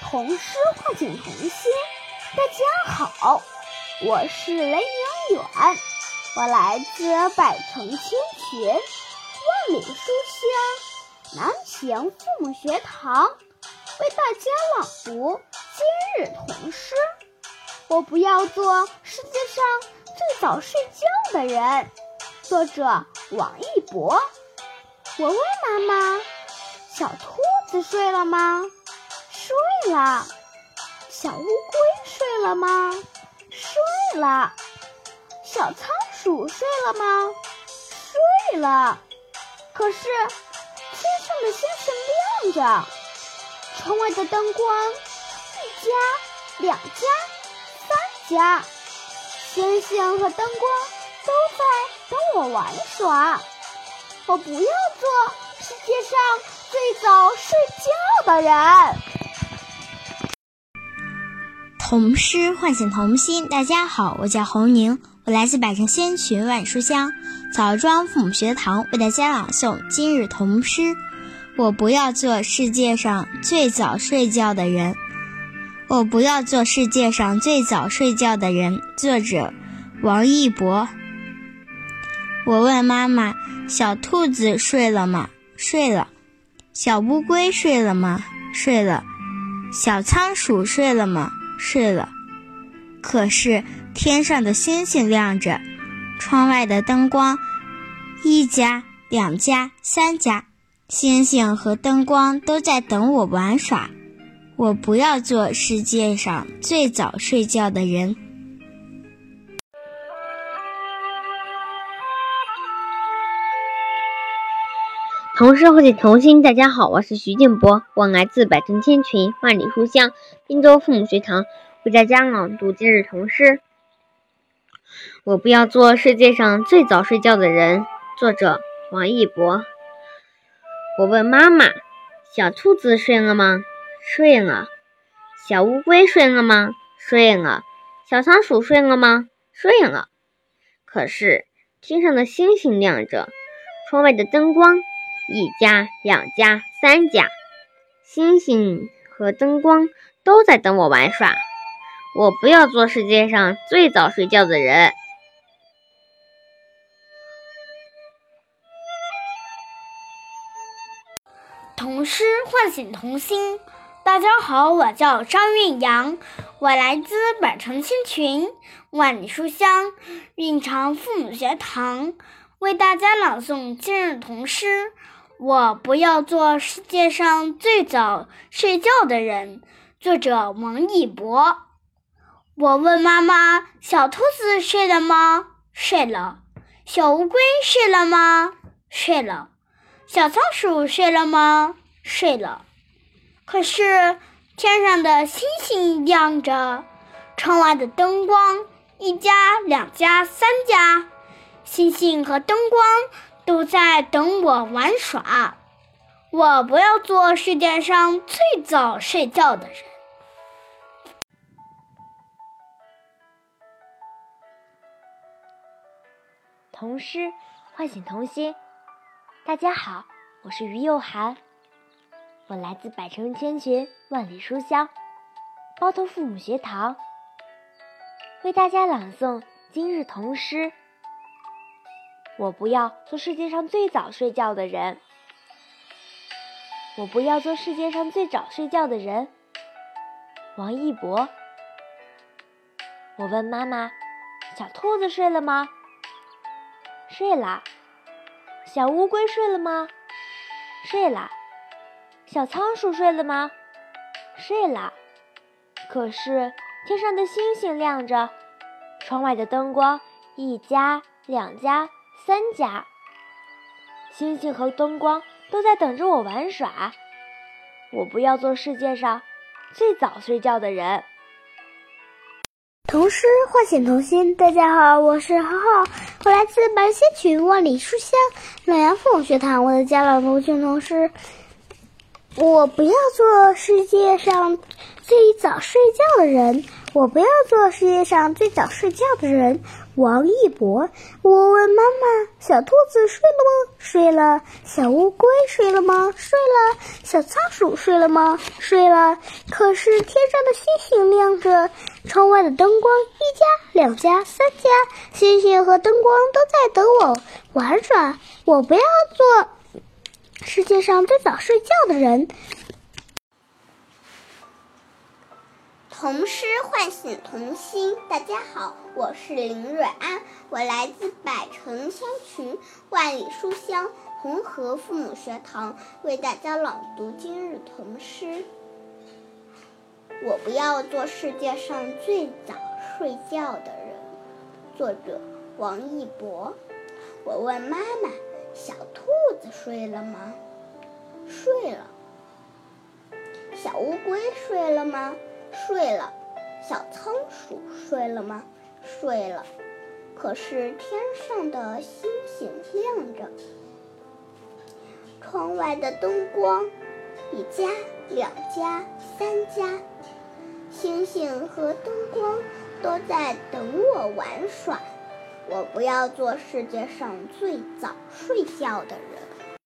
童诗唤醒童心。大家好，我是雷明远，我来自百城千群，万里书香南平父母学堂，为大家朗读今日童诗。我不要做世界上最早睡觉的人。作者王一博。我问妈妈：“小兔子睡了吗？”睡了。小乌龟睡了吗？睡了。小仓鼠睡了吗？睡了。可是天上的星星亮着，窗外的灯光一家、两家、三家，星星和灯光都在等我玩耍。我不要做世界上最早睡觉的人。童诗唤醒童心。大家好，我叫侯宁，我来自百城千群万书香枣庄父母学堂，为大家朗诵今日童诗。我不要做世界上最早睡觉的人。我不要做世界上最早睡觉的人。作者王一博。我问妈妈：“小兔子睡了吗？”睡了。小乌龟睡了吗？睡了。小仓鼠睡了吗？睡了，可是天上的星星亮着，窗外的灯光，一家、两家、三家，星星和灯光都在等我玩耍。我不要做世界上最早睡觉的人。同诗唤醒童心，大家好，我是徐静波，我来自百城千群，万里书香滨州父母学堂，为大家朗读今日童诗。我不要做世界上最早睡觉的人。作者王一博。我问妈妈：小兔子睡了吗？睡了。小乌龟睡了吗？睡了。小仓鼠睡了吗？睡了。可是天上的星星亮着，窗外的灯光。一家、两家、三家，星星和灯光都在等我玩耍。我不要做世界上最早睡觉的人。童诗唤醒童心。大家好，我叫张韵阳，我来自百城千群，万里书香蕴藏父母学堂，为大家朗诵今日童诗。我不要做世界上最早睡觉的人。作者王一博。我问妈妈：“小兔子睡了吗？”睡了。小乌龟睡了吗？睡了。小仓鼠睡了吗？睡了。可是天上的星星亮着，窗外的灯光，一家、两家、三家，星星和灯光。都在等我玩耍。我不要做世界上最早睡觉的人。童诗唤醒童心。大家好，我是于幼涵，我来自百城千群万里书香包头父母学堂，为大家朗诵今日童诗。我不要做世界上最早睡觉的人。我不要做世界上最早睡觉的人。王一博。我问妈妈：“小兔子睡了吗？”睡了。小乌龟睡了吗？睡了。小仓鼠睡了吗？睡了。可是天上的星星亮着，窗外的灯光，一家、两家。三家，星星和灯光都在等着我玩耍。我不要做世界上最早睡觉的人。童诗唤醒童心，大家好，我是浩浩，我来自白仙群万里书香洛阳父母学堂，我的家老读群童诗。我不要做世界上最早睡觉的人。我不要做世界上最早睡觉的人。王一博，我问妈妈：小兔子睡了吗？睡了。小乌龟睡了吗？睡了。小仓鼠睡了吗？睡了。可是天上的星星亮着，窗外的灯光，一家、两家、三家，星星和灯光都在等我玩耍。我不要做世界上最早睡觉的人。童诗唤醒童心。大家好，我是林瑞安，我来自百城千群、万里书香红河父母学堂，为大家朗读今日童诗。我不要做世界上最早睡觉的人。作者王一博。我问妈妈：小兔子睡了吗？睡了。小乌龟睡了吗？睡了，小仓鼠睡了吗？睡了。可是天上的星星亮着，窗外的灯光，一家、两家、三家，星星和灯光都在等我玩耍。我不要做世界上最早睡觉的人。